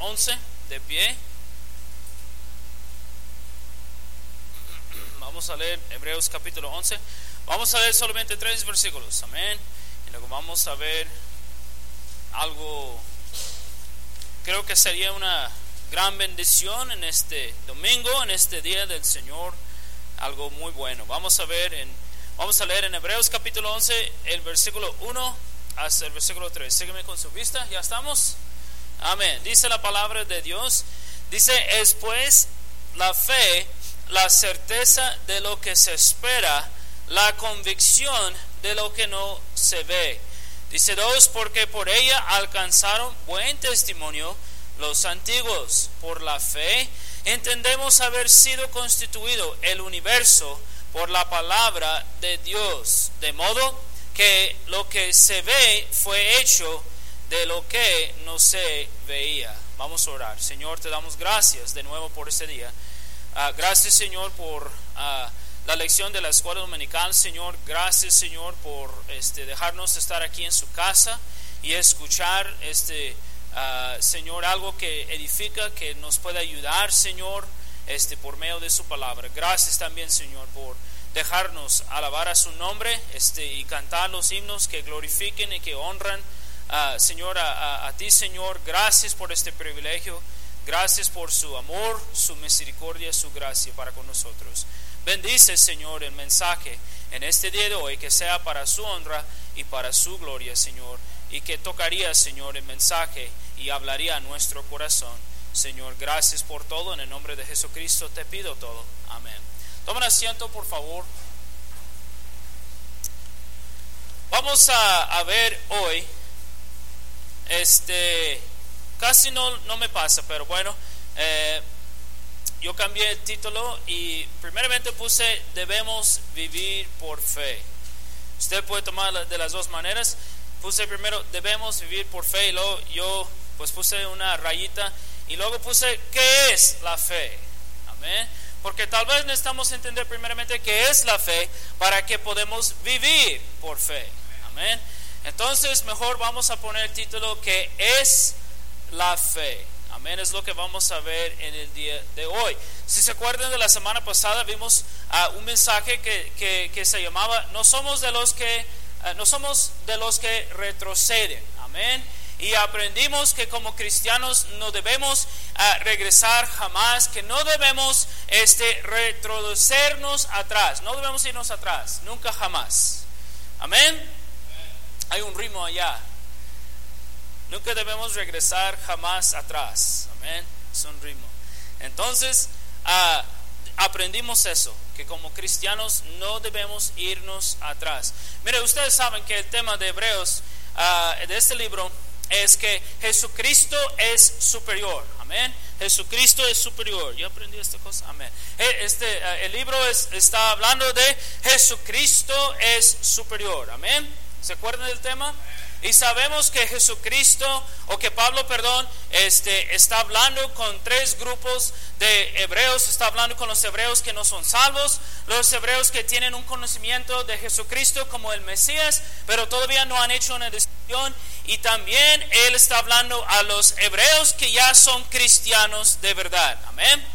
11, de pie. Vamos a leer Hebreos capítulo 11. Vamos a leer solamente tres versículos, amén. Y luego vamos a ver algo, creo que sería una gran bendición en este domingo, en este día del Señor, algo muy bueno. Vamos a ver en, vamos a leer en Hebreos capítulo 11, el versículo 1 hasta el versículo 3. Sígueme con su vista, ¿ya estamos? Amén. Dice la palabra de Dios, dice, es pues la fe, la certeza de lo que se espera, la convicción de lo que no se ve. Dice dos, porque por ella alcanzaron buen testimonio los antiguos. Por la fe entendemos haber sido constituido el universo por la palabra de Dios, de modo que lo que se ve fue hecho de lo que no se veía. Vamos a orar. Señor, te damos gracias de nuevo por este día. Ah, gracias, Señor, por ah, la lección de la escuela dominical. Señor, gracias, Señor, por este, dejarnos estar aquí en su casa y escuchar, este, ah, Señor, algo que edifica, que nos puede ayudar, Señor, este, por medio de su palabra. Gracias también, Señor, por dejarnos alabar a su nombre este, y cantar los himnos que glorifiquen y que honran Señor, a, ti, Señor, gracias por este privilegio. Gracias por su amor, su misericordia, su gracia para con nosotros. Bendice, Señor, el mensaje en este día de hoy, que sea para su honra y para su gloria, Señor, y que tocaría, Señor, el mensaje y hablaría a nuestro corazón. Señor, gracias por todo. En el nombre de Jesucristo te pido todo. Amén. Tomen asiento, por favor. Vamos a ver hoy este, casi no, no me pasa, pero bueno, eh, yo cambié el título y primeramente puse debemos vivir por fe. Usted puede tomar de las dos maneras. Puse primero debemos vivir por fe y luego yo pues puse una rayita y luego puse qué es la fe. Amén. Porque tal vez necesitamos entender primeramente qué es la fe para que podamos vivir por fe. Amén. Entonces, mejor vamos a poner el título que es la fe. Amén, es lo que vamos a ver en el día de hoy. Si se acuerdan de la semana pasada, vimos uh, un mensaje que, que, se llamaba, no somos de los que, uh, no somos de los que retroceden. Amén. Y aprendimos que como cristianos no debemos uh, regresar jamás, que no debemos este, retrocedernos atrás, no debemos irnos atrás, nunca jamás. Amén. Hay un ritmo allá. Nunca debemos regresar jamás atrás. Amén. Es un ritmo. Entonces, ah, aprendimos eso, que como cristianos no debemos irnos atrás. Mire, ustedes saben que el tema de Hebreos, ah, de este libro, es que Jesucristo es superior. Amén. Jesucristo es superior. Yo aprendí esta cosa. Amén. Eh, este, ah, el libro está hablando de Jesucristo es superior. Amén. ¿Se acuerdan del tema? Y sabemos que Jesucristo, o que Pablo, perdón, este, está hablando con tres grupos de hebreos, está hablando con los hebreos que no son salvos, los hebreos que tienen un conocimiento de Jesucristo como el Mesías, pero todavía no han hecho una decisión, y también él está hablando a los hebreos que ya son cristianos de verdad. Amén.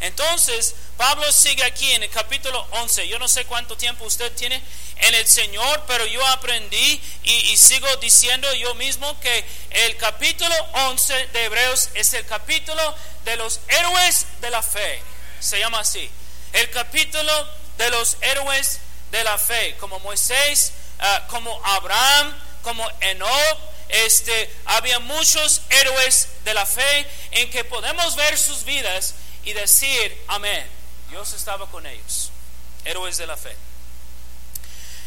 Entonces, Pablo sigue aquí en el capítulo 11. Yo no sé cuánto tiempo usted tiene en el Señor, pero yo aprendí y, sigo diciendo yo mismo que el capítulo 11 de Hebreos es el capítulo de los héroes de la fe. Se llama así. El capítulo de los héroes de la fe, como Moisés, ah, como Abraham, como Enoch. Este, había muchos héroes de la fe en que podemos ver sus vidas y decir amén. Dios estaba con ellos, héroes de la fe.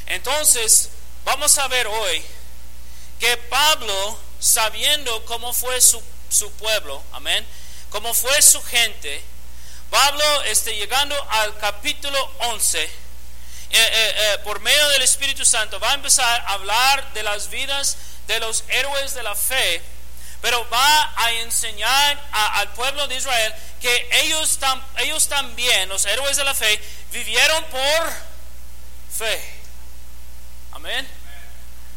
Entonces, vamos a ver hoy que Pablo, sabiendo cómo fue su, pueblo, amén, cómo fue su gente, Pablo, este, llegando al capítulo 11, eh, eh, eh, por medio del Espíritu Santo, va a empezar a hablar de las vidas de los héroes de la fe, pero va a enseñar al pueblo de Israel que ellos, ellos también, los héroes de la fe, vivieron por fe. Amén.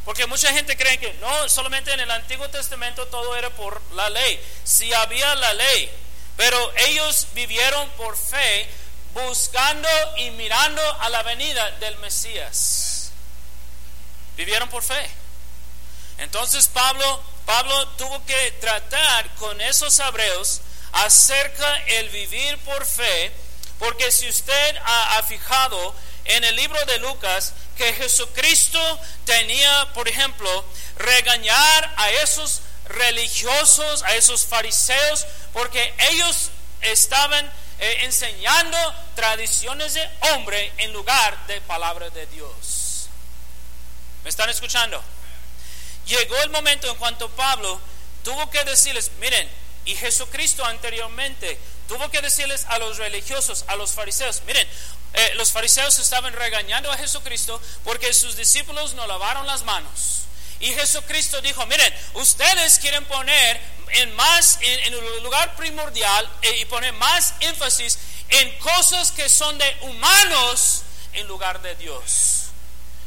Porque mucha gente cree que no, solamente en el Antiguo Testamento todo era por la ley. Sí había la ley, pero ellos vivieron por fe, buscando y mirando a la venida del Mesías. Vivieron por fe. Entonces Pablo, Pablo tuvo que tratar con esos hebreos acerca el vivir por fe, porque si usted ha fijado en el libro de Lucas, que Jesucristo tenía, por ejemplo, regañar a esos religiosos, a esos fariseos, porque ellos estaban eh, enseñando tradiciones de hombre en lugar de palabra de Dios. ¿Me están escuchando? Llegó el momento en cuanto Pablo tuvo que decirles, miren, y Jesucristo anteriormente tuvo que decirles a los religiosos, a los fariseos, miren, eh, los fariseos estaban regañando a Jesucristo porque sus discípulos no lavaron las manos. Y Jesucristo dijo, miren, ustedes quieren poner en más, en, lugar primordial eh, y poner más énfasis en cosas que son de humanos en lugar de Dios.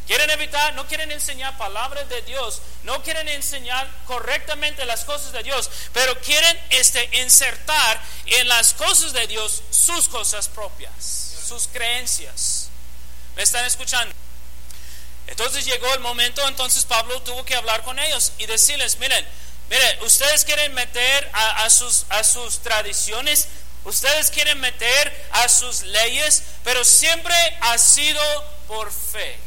Quieren evitar, no quieren enseñar palabras de Dios, no quieren enseñar correctamente las cosas de Dios, pero quieren este, insertar en las cosas de Dios sus cosas propias sus creencias. ¿Me están escuchando? Entonces llegó el momento, entonces Pablo tuvo que hablar con ellos y decirles, miren, miren, ustedes quieren meter a, sus, a sus tradiciones, ustedes quieren meter a sus leyes, pero siempre ha sido por fe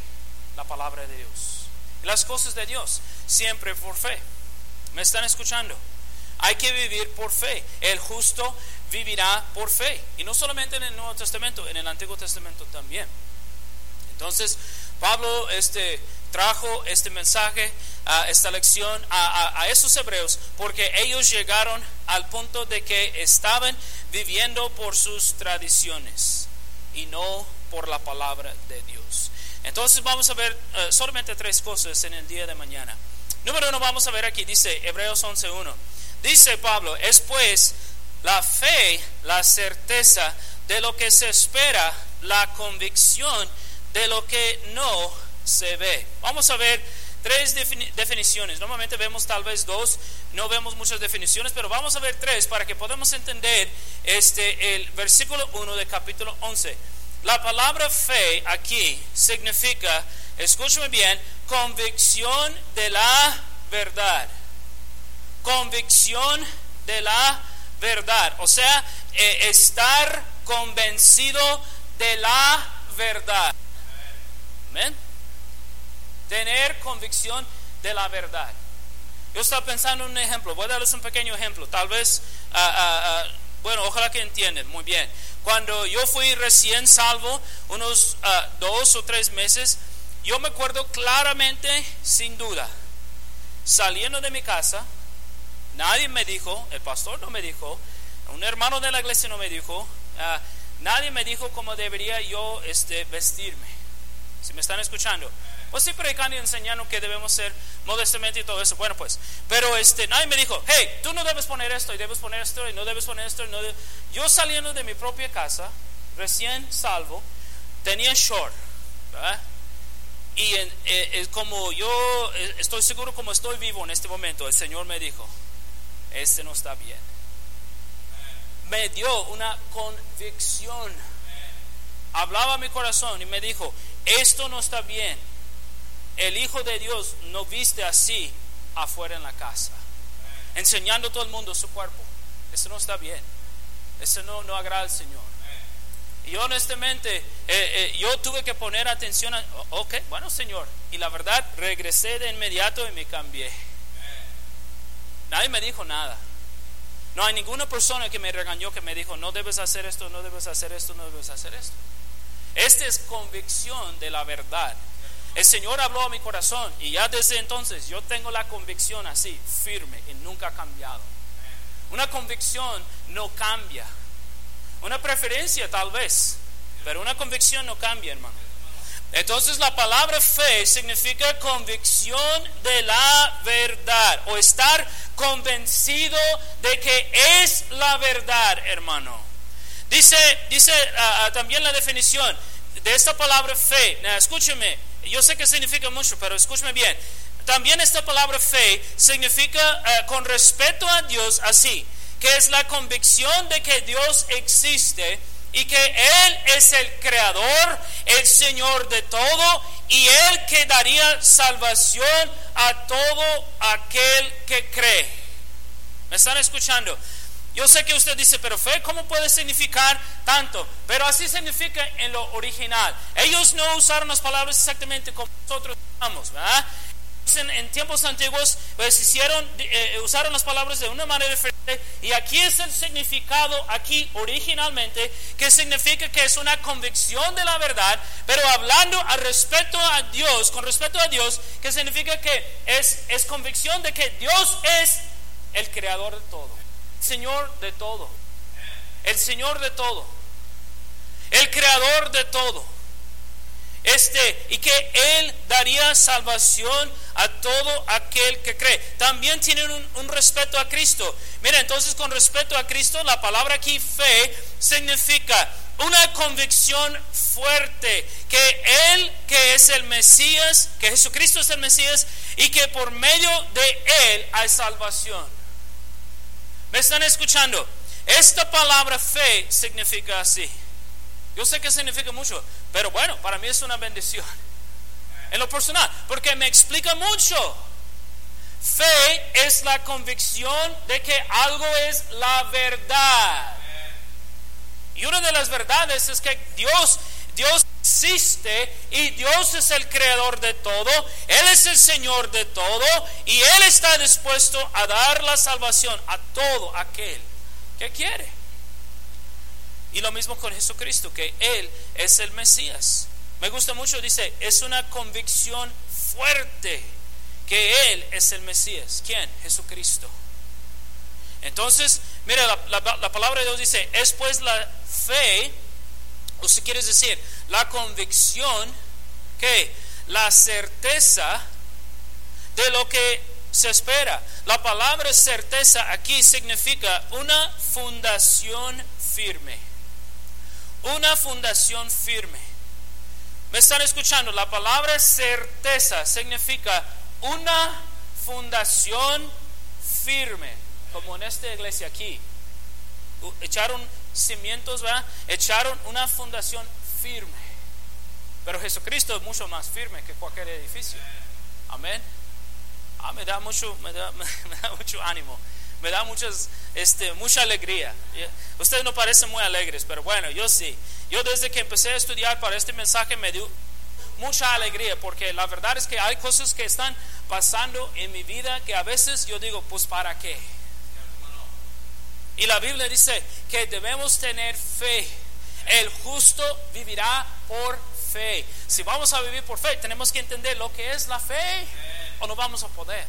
la palabra de Dios. Las cosas de Dios, siempre por fe. ¿Me están escuchando? Hay que vivir por fe. El justo vivirá por fe. Y no solamente en el Nuevo Testamento, en el Antiguo Testamento también. Entonces, Pablo este, trajo este mensaje, esta lección a, a, esos hebreos, porque ellos llegaron al punto de que estaban viviendo por sus tradiciones y no por la palabra de Dios. Entonces vamos a ver eh, solamente tres cosas en el día de mañana. Número uno, vamos a ver aquí, dice Hebreos 11.1. Dice Pablo, es pues la fe, la certeza de lo que se espera, la convicción de lo que no se ve. Vamos a ver tres definiciones. Normalmente vemos tal vez dos, no vemos muchas definiciones, pero vamos a ver tres para que podamos entender este el versículo 1 del capítulo 11. La palabra fe aquí significa, escúchame bien, convicción de la verdad. Convicción de la verdad. O sea, eh, estar convencido de la verdad. Tener convicción de la verdad. Yo estaba pensando en un ejemplo, voy a darles un pequeño ejemplo, tal vez, ah, ah, ah, bueno, ojalá que entiendan muy bien. Cuando yo fui recién salvo, unos dos o tres meses, yo me acuerdo claramente, sin duda, saliendo de mi casa, Nadie me dijo, el pastor no me dijo, un hermano de la iglesia no me dijo, ah, nadie me dijo cómo debería yo este, vestirme. Si me están escuchando. Pues sí, predicando y enseñando que debemos ser modestamente y todo eso. Bueno, pues, pero este, nadie me dijo, hey, tú no debes poner esto y debes poner esto y no debes poner esto. no Yo saliendo de mi propia casa, recién salvo, tenía short, ¿verdad? Y en, eh, como yo eh, estoy seguro como estoy vivo en este momento, el Señor me dijo, este no está bien. Me dio una convicción. Hablaba mi corazón y me dijo, esto no está bien. El Hijo de Dios no viste así afuera en la casa, enseñando a todo el mundo su cuerpo. Eso no está bien. Eso no, no agrada al Señor. Y honestamente, eh, eh, yo tuve que poner atención a, ok, bueno Señor, y la verdad, regresé de inmediato y me cambié. Nadie me dijo nada. No hay ninguna persona que me regañó que me dijo, no debes hacer esto, no debes hacer esto, no debes hacer esto. Esta es convicción de la verdad. El Señor habló a mi corazón y ya desde entonces yo tengo la convicción así, firme y nunca ha cambiado. Una convicción no cambia. Una preferencia tal vez, pero una convicción no cambia, hermano. Entonces la palabra fe significa convicción de la verdad o estar convencido de que es la verdad, hermano. Dice, dice ah, ah, también la definición de esta palabra fe. escúcheme, yo sé que significa mucho, pero escúcheme bien. también esta palabra fe significa eh, con respeto a Dios así, que es la convicción de que Dios existe y que Él es el creador, el Señor de todo y Él que daría salvación a todo aquel que cree. ¿Me están escuchando? Yo sé que usted dice, pero fe, ¿cómo puede significar tanto? Pero así significa en lo original. Ellos no usaron las palabras exactamente como nosotros usamos, ¿verdad? En, tiempos antiguos pues hicieron eh, usaron las palabras de una manera diferente y aquí es el significado aquí originalmente que significa que es una convicción de la verdad pero hablando al respecto a Dios con respecto a Dios que significa que es, es convicción de que Dios es el creador de todo Señor de todo. El Señor de todo. El creador de todo. Este, y que Él daría salvación a todo aquel que cree. También tienen un, respeto a Cristo. Mira, entonces con respeto a Cristo, la palabra aquí fe significa una convicción fuerte que Él, que es el Mesías, que Jesucristo es el Mesías y que por medio de Él hay salvación. ¿Me están escuchando? Esta palabra fe significa así. Yo sé que significa mucho, pero bueno, para mí es una bendición. En lo personal, porque me explica mucho. Fe es la convicción de que algo es la verdad. Y una de las verdades es que Dios, Dios existe y Dios es el creador de todo, Él es el Señor de todo y Él está dispuesto a dar la salvación a todo aquel que quiere. Y lo mismo con Jesucristo, que Él es el Mesías. Me gusta mucho, dice, es una convicción fuerte que Él es el Mesías. ¿Quién? Jesucristo. Entonces, mira, la, la palabra de Dios dice, es pues la fe, o si quieres decir, la convicción, que la certeza de lo que se espera. La palabra certeza aquí significa una fundación firme. Una fundación firme. ¿Me están escuchando? La palabra certeza significa una fundación firme, como en esta iglesia aquí. Echaron cimientos, ¿verdad? Echaron una fundación firme. Pero Jesucristo es mucho más firme que cualquier edificio. Amén. Ah, me da mucho, me da, mucho ánimo. Me da muchas, este, mucha alegría. Ustedes no parecen muy alegres, pero bueno, yo sí. Yo desde que empecé a estudiar para este mensaje me dio mucha alegría, porque la verdad es que hay cosas que están pasando en mi vida que a veces yo digo, pues para qué. Y la Biblia dice que debemos tener fe el justo vivirá por fe. Si vamos a vivir por fe, tenemos que entender lo que es la fe o no vamos a poder.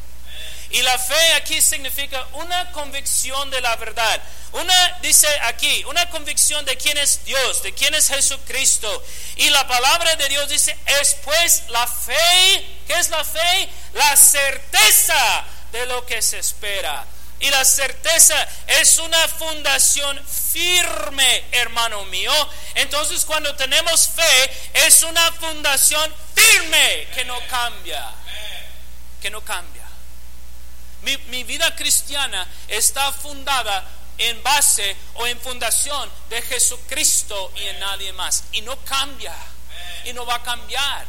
Y la fe aquí significa una convicción de la verdad. Una, dice aquí, una convicción de quién es Dios, de quién es Jesucristo. Y la palabra de Dios dice, es pues la fe, ¿qué es la fe? La certeza de lo que se espera. Y la certeza es una fundación firme, hermano mío. Entonces cuando tenemos fe, es una fundación firme que no cambia. Que no cambia. Mi, mi vida cristiana está fundada en base o en fundación de Jesucristo y en nadie más. Y no cambia. Y no va a cambiar.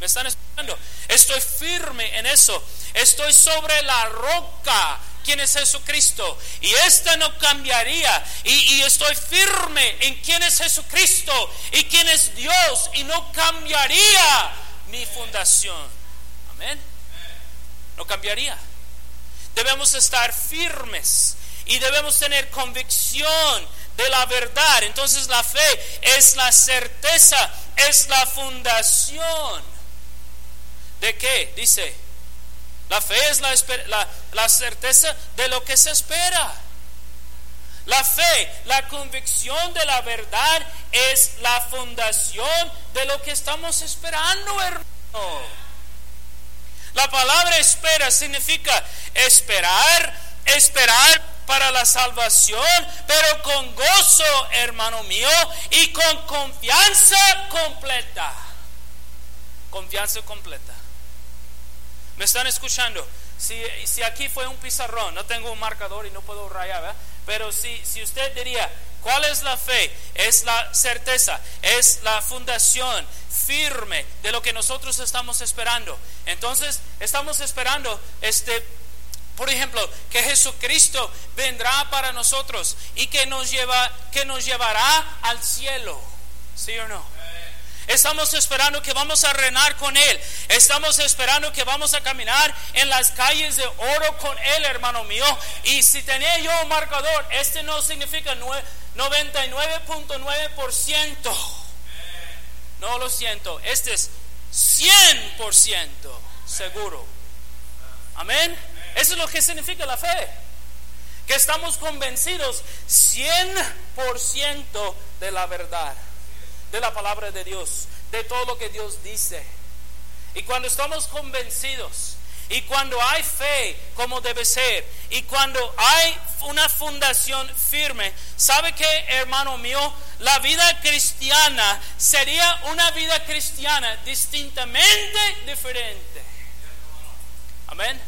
¿Me están escuchando? Estoy firme en eso. Estoy sobre la roca quién es Jesucristo. Y esta no cambiaría. Y, estoy firme en quién es Jesucristo y quién es Dios. Y no cambiaría mi fundación. Amén. No cambiaría. Debemos estar firmes y debemos tener convicción de la verdad. Entonces la fe es la certeza, es la fundación. ¿De qué? Dice, la fe es la, certeza de lo que se espera. La fe, la convicción de la verdad es la fundación de lo que estamos esperando, hermano. La palabra espera significa esperar, esperar para la salvación, pero con gozo, hermano mío, y con confianza completa. Confianza completa. ¿Me están escuchando? Si, si aquí fue un pizarrón, no tengo un marcador y no puedo rayar, ¿verdad? pero si, si usted diría, ¿cuál es la fe? Es la certeza, es la fundación firme de lo que nosotros estamos esperando. Entonces, estamos esperando este por ejemplo, que Jesucristo vendrá para nosotros y que nos lleva que nos llevará al cielo. ¿Sí o no? Estamos esperando que vamos a reinar con Él. Estamos esperando que vamos a caminar en las calles de oro con Él, hermano mío. Y si tenía yo un marcador, este no significa 99.9%. No lo siento. Este es 100% seguro. Amén. Eso es lo que significa la fe. Que estamos convencidos 100% de la verdad de la palabra de Dios, de todo lo que Dios dice. Y cuando estamos convencidos, y cuando hay fe como debe ser, y cuando hay una fundación firme, ¿sabe qué, hermano mío? La vida cristiana sería una vida cristiana distintamente diferente. Amén.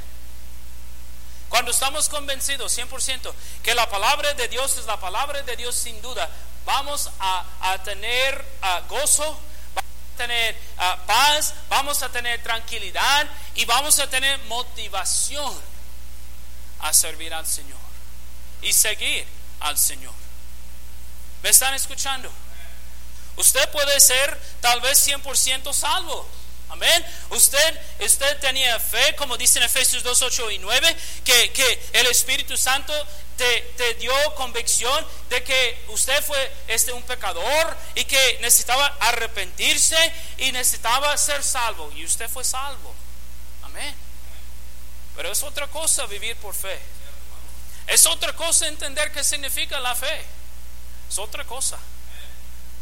Cuando estamos convencidos 100% que la palabra de Dios es la palabra de Dios sin duda, vamos a, tener gozo, vamos a tener paz, vamos a tener tranquilidad y vamos a tener motivación a servir al Señor y seguir al Señor. ¿Me están escuchando? Usted puede ser tal vez 100% salvo. Amén. Usted, usted tenía fe, como dice en Efesios 2, 8 y 9, que, que el Espíritu Santo te, dio convicción de que usted fue este, un pecador y que necesitaba arrepentirse y necesitaba ser salvo. Y usted fue salvo. Amén. Pero es otra cosa vivir por fe. Es otra cosa entender qué significa la fe. Es otra cosa.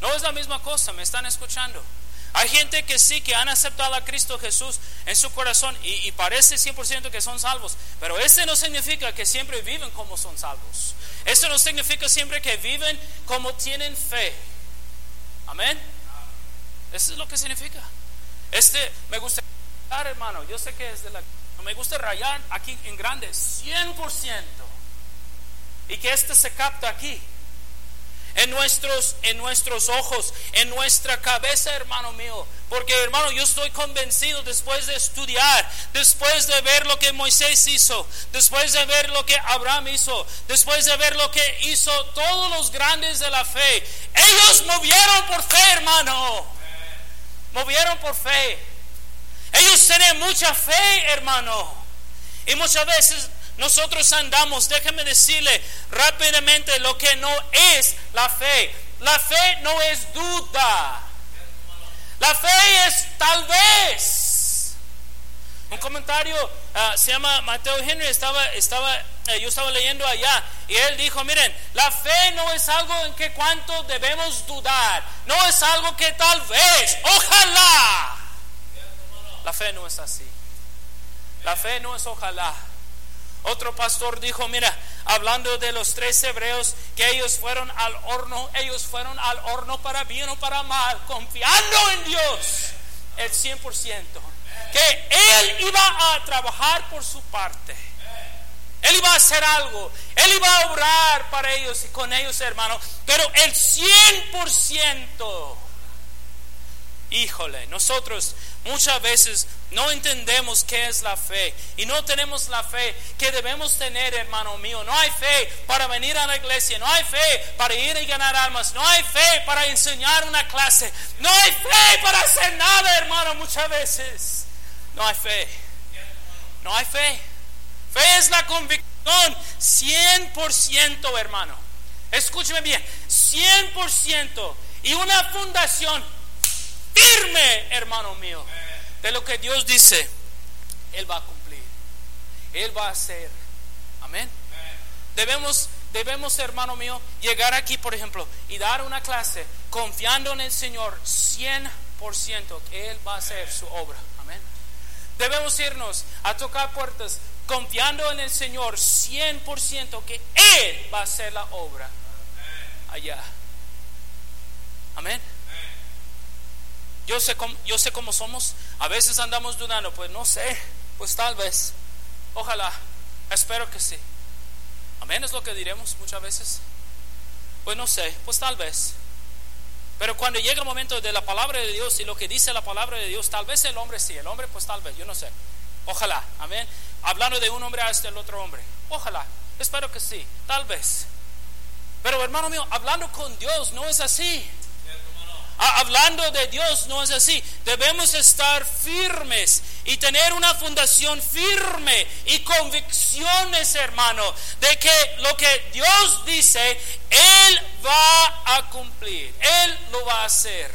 No es la misma cosa, me están escuchando. Hay gente que sí, que han aceptado a Cristo Jesús en su corazón y, parece 100% que son salvos, pero ese no significa que siempre viven como son salvos. Eso no significa siempre que viven como tienen fe. Amén. Eso es lo que significa. Este, me gusta hermano, yo sé que es de la... Me gusta rayar aquí en grande, 100%. Y que este se capta aquí en nuestros, en nuestros ojos, en nuestra cabeza, hermano mío. Porque, hermano, yo estoy convencido después de estudiar, después de ver lo que Moisés hizo, después de ver lo que Abraham hizo, después de ver lo que hizo todos los grandes de la fe. Ellos movieron por fe, hermano. Movieron por fe. Ellos tienen mucha fe, hermano. Y muchas veces nosotros andamos, déjeme decirle rápidamente lo que no es la fe. La fe no es duda. La fe es tal vez. Un comentario ah, se llama Mateo Henry, estaba, estaba, eh, yo estaba leyendo allá y él dijo, miren, la fe no es algo en que cuanto debemos dudar, no es algo que tal vez, ojalá. La fe no es así. La fe no es ojalá. Otro pastor dijo, mira, hablando de los tres hebreos, que ellos fueron al horno, ellos fueron al horno para bien o para mal, confiando en Dios el 100%. Que Él iba a trabajar por su parte. Él iba a hacer algo. Él iba a orar para ellos y con ellos, hermanos. Pero el 100%. Híjole, nosotros Muchas veces no entendemos qué es la fe y no tenemos la fe que debemos tener, hermano mío. No hay fe para venir a la iglesia, no hay fe para ir y ganar almas, no hay fe para enseñar una clase, no hay fe para hacer nada, hermano, muchas veces. No hay fe. No hay fe. Fe es la convicción 100%, hermano. Escúcheme bien, 100% y una fundación firme, hermano mío, de lo que Dios dice, Él va a cumplir. Él va a hacer. Amén. Debemos, debemos, hermano mío, llegar aquí, por ejemplo, y dar una clase confiando en el Señor 100% que Él va a hacer su obra. Amén. Debemos irnos a tocar puertas confiando en el Señor 100% que Él va a hacer la obra allá. Amén. Yo sé, cómo, yo sé cómo somos. A veces andamos dudando, pues no sé. Pues tal vez, ojalá, espero que sí. Amén es lo que diremos muchas veces. Pues no sé, pues tal vez. Pero cuando llega el momento de la palabra de Dios y lo que dice la palabra de Dios, tal vez el hombre sí, el hombre pues tal vez, yo no sé. Ojalá, amén. Hablando de un hombre hasta el otro hombre. Ojalá, espero que sí, tal vez. Pero hermano mío, hablando con Dios no es así. Ah, hablando de Dios no es así. Debemos estar firmes y tener una fundación firme y convicciones, hermano, de que lo que Dios dice, Él va a cumplir, Él lo va a hacer.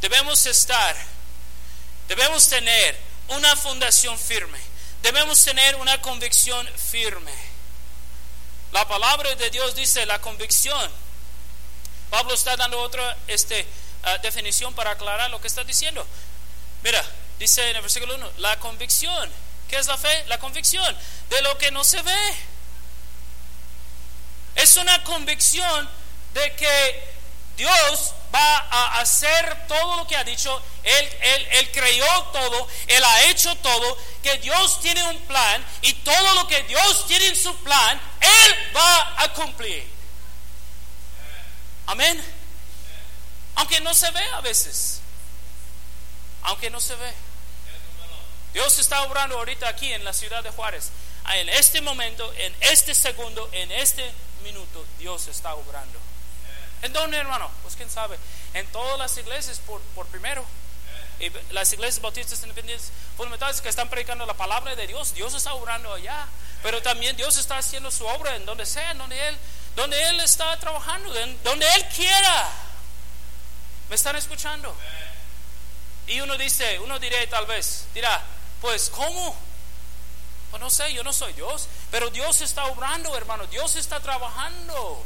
Debemos estar, debemos tener una fundación firme, debemos tener una convicción firme. La palabra de Dios dice la convicción Pablo está dando otra este, ah, definición para aclarar lo que está diciendo. Mira, dice en el versículo 1, la convicción. ¿Qué es la fe? La convicción de lo que no se ve. Es una convicción de que Dios va a hacer todo lo que ha dicho. Él, él, él, creyó todo, Él ha hecho todo, que Dios tiene un plan y todo lo que Dios tiene en su plan, Él va a cumplir. Amén. Aunque no se ve a veces. Aunque no se ve. Dios está obrando ahorita aquí en la ciudad de Juárez. En este momento, en este segundo, en este minuto, Dios está obrando. ¿En dónde, hermano? Pues quién sabe. En todas las iglesias por, por primero. Y las iglesias bautistas independientes fundamentales que están predicando la palabra de Dios, Dios está obrando allá. Pero también Dios está haciendo su obra en donde sea, en donde Él donde Él está trabajando, donde Él quiera. ¿Me están escuchando? Y uno dice, uno dirá tal vez, dirá, pues ¿cómo? Pues no sé, yo no soy Dios, pero Dios está obrando, hermano, Dios está trabajando.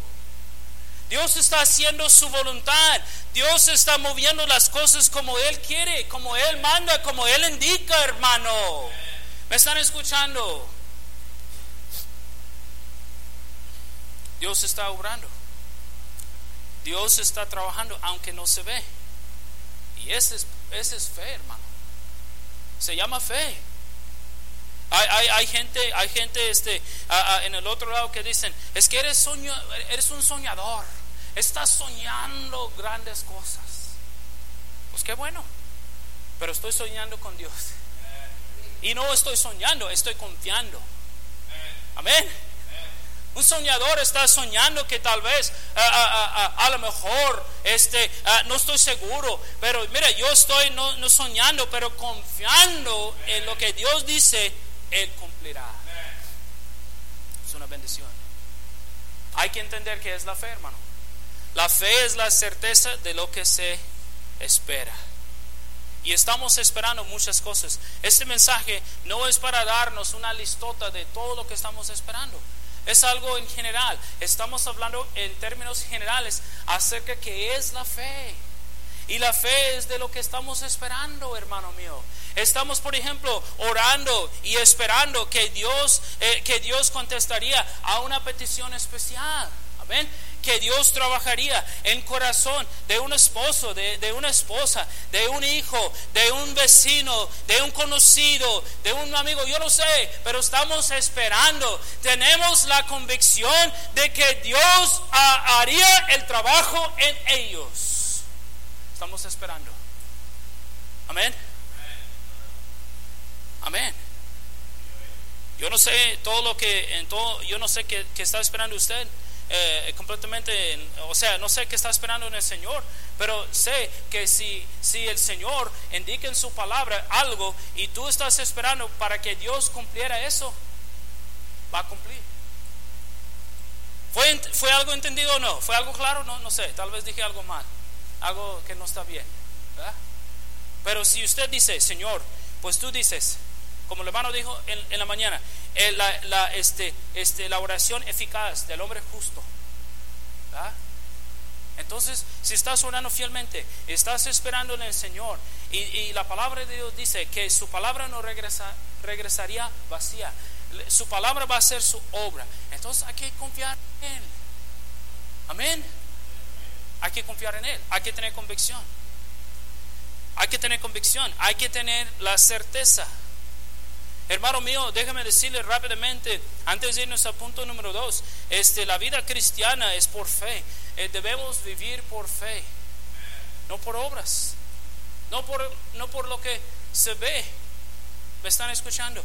Dios está haciendo su voluntad. Dios está moviendo las cosas como Él quiere, como Él manda, como Él indica, hermano. ¿Me están escuchando? Dios está obrando. Dios está trabajando aunque no se ve. Y ese es, ese es fe, hermano. Se llama fe. Hay, hay, gente, hay gente este, en el otro lado que dicen, es que eres, sueño, eres un soñador, estás soñando grandes cosas. Pues qué bueno, pero estoy soñando con Dios. Y no estoy soñando, estoy confiando. Amén. Un soñador está soñando que tal vez a, lo mejor este, no estoy seguro, pero mira, yo estoy no, no, soñando, pero confiando en lo que Dios dice, Él cumplirá. Es una bendición. Hay que entender que es la fe, hermano. La fe es la certeza de lo que se espera. Y estamos esperando muchas cosas. Este mensaje no es para darnos una listota de todo lo que estamos esperando. Es algo en general. Estamos hablando en términos generales acerca qué es la fe. Y la fe es de lo que estamos esperando, hermano mío. Estamos, por ejemplo, orando y esperando que Dios, eh, que Dios contestaría a una petición especial. Amén que Dios trabajaría en corazón de un esposo, de, una esposa, de un hijo, de un vecino, de un conocido, de un amigo, yo no sé, pero estamos esperando. Tenemos la convicción de que Dios haría el trabajo en ellos. Estamos esperando. Amén. Amén. Yo no sé todo lo que, en todo, yo no sé qué está esperando usted. Eh, completamente, o sea, no sé qué está esperando en el Señor, pero sé que si, si el Señor indica en su palabra algo y tú estás esperando para que Dios cumpliera eso, va a cumplir. ¿Fue, ¿Fue algo entendido o no? ¿Fue algo claro? No, no sé, tal vez dije algo mal, algo que no está bien. Pero si usted dice, Señor, pues tú dices, como el hermano dijo en, la mañana, eh, la, este, este, la oración eficaz del hombre justo. Entonces, si estás orando fielmente, estás esperando en el Señor y, la palabra de Dios dice que su palabra no regresa, regresaría vacía, su palabra va a ser su obra. Entonces hay que confiar en Él. Amén. Hay que confiar en Él, hay que tener convicción. Hay que tener convicción, hay que tener la certeza. Hermano mío, déjame decirle rápidamente, antes de irnos al punto número dos, este, la vida cristiana es por fe. Eh, debemos vivir por fe, no por obras, no por, no por lo que se ve. ¿Me están escuchando?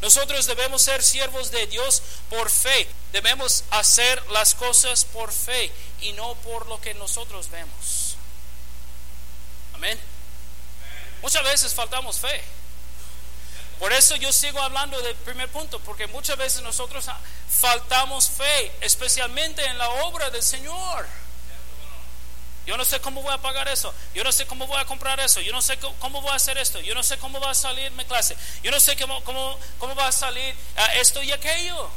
Nosotros debemos ser siervos de Dios por fe. Debemos hacer las cosas por fe y no por lo que nosotros vemos. Amén. Muchas veces faltamos fe. Por eso yo sigo hablando del primer punto, porque muchas veces nosotros faltamos fe, especialmente en la obra del Señor. Yo no sé cómo voy a pagar eso. Yo no sé cómo voy a comprar eso. Yo no sé cómo voy a hacer esto. Yo no sé cómo va a salir mi clase. Yo no sé cómo, cómo, cómo va a salir ah, esto y aquello.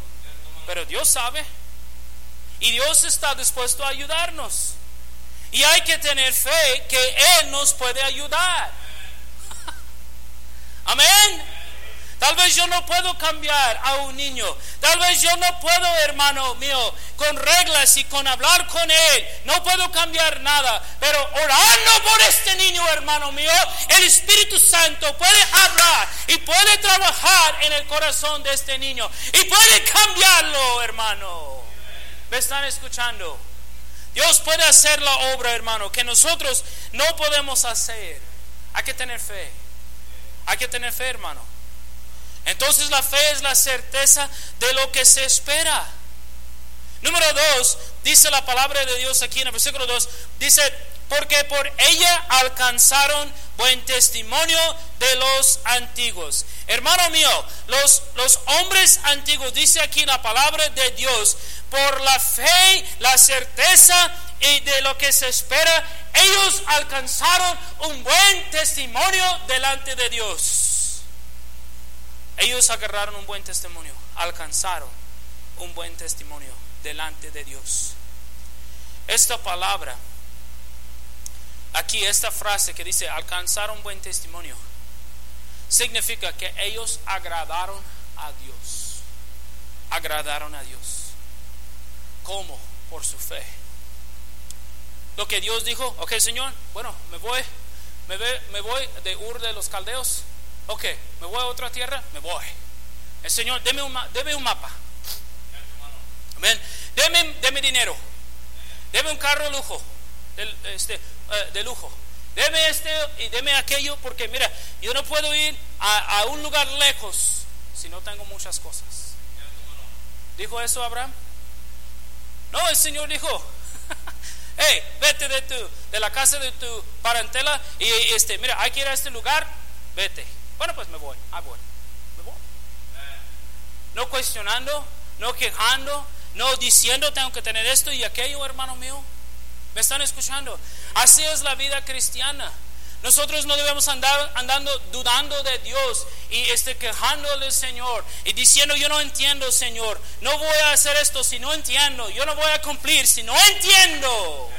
Pero Dios sabe. Y Dios está dispuesto a ayudarnos. Y hay que tener fe que Él nos puede ayudar. Amén. Tal vez yo no puedo cambiar a un niño. Tal vez yo no puedo, hermano mío, con reglas y con hablar con él. No puedo cambiar nada. Pero orando por este niño, hermano mío, el Espíritu Santo puede hablar y puede trabajar en el corazón de este niño. Y puede cambiarlo, hermano. ¿Me están escuchando? Dios puede hacer la obra, hermano, que nosotros no podemos hacer. Hay que tener fe. Hay que tener fe, hermano. Entonces la fe es la certeza de lo que se espera. Número dos, dice la palabra de Dios aquí en el versículo 2, dice, porque por ella alcanzaron buen testimonio de los antiguos. Hermano mío, los, los hombres antiguos, dice aquí la palabra de Dios, por la fe, la certeza y de lo que se espera, ellos alcanzaron un buen testimonio delante de Dios. Ellos agarraron un buen testimonio, alcanzaron un buen testimonio delante de Dios. Esta palabra, aquí esta frase que dice alcanzaron buen testimonio, significa que ellos agradaron a Dios. Agradaron a Dios. ¿Cómo? Por su fe. Lo que Dios dijo, ok Señor, bueno, me voy, me, me voy de Ur de los Caldeos Ok, me voy a otra tierra, me voy. El Señor, deme un, un mapa. Amén. Deme, dinero. Deme un carro lujo. De, este, eh, de lujo. Deme este y deme aquello porque mira, yo no puedo ir a, a un lugar lejos si no tengo muchas cosas. ¿Dijo eso Abraham? No, el Señor dijo, hey, vete de, tu, de la casa de tu parentela y este, mira, hay que ir a este lugar, vete. Bueno, pues me voy. Ah, bueno. Me voy. No cuestionando, no quejando, no diciendo tengo que tener esto y aquello, hermano mío. ¿Me están escuchando? Así es la vida cristiana. Nosotros no debemos andar andando dudando de Dios y este, quejándole al Señor y diciendo yo no entiendo Señor, no voy a hacer esto si no entiendo, yo no voy a cumplir si no entiendo.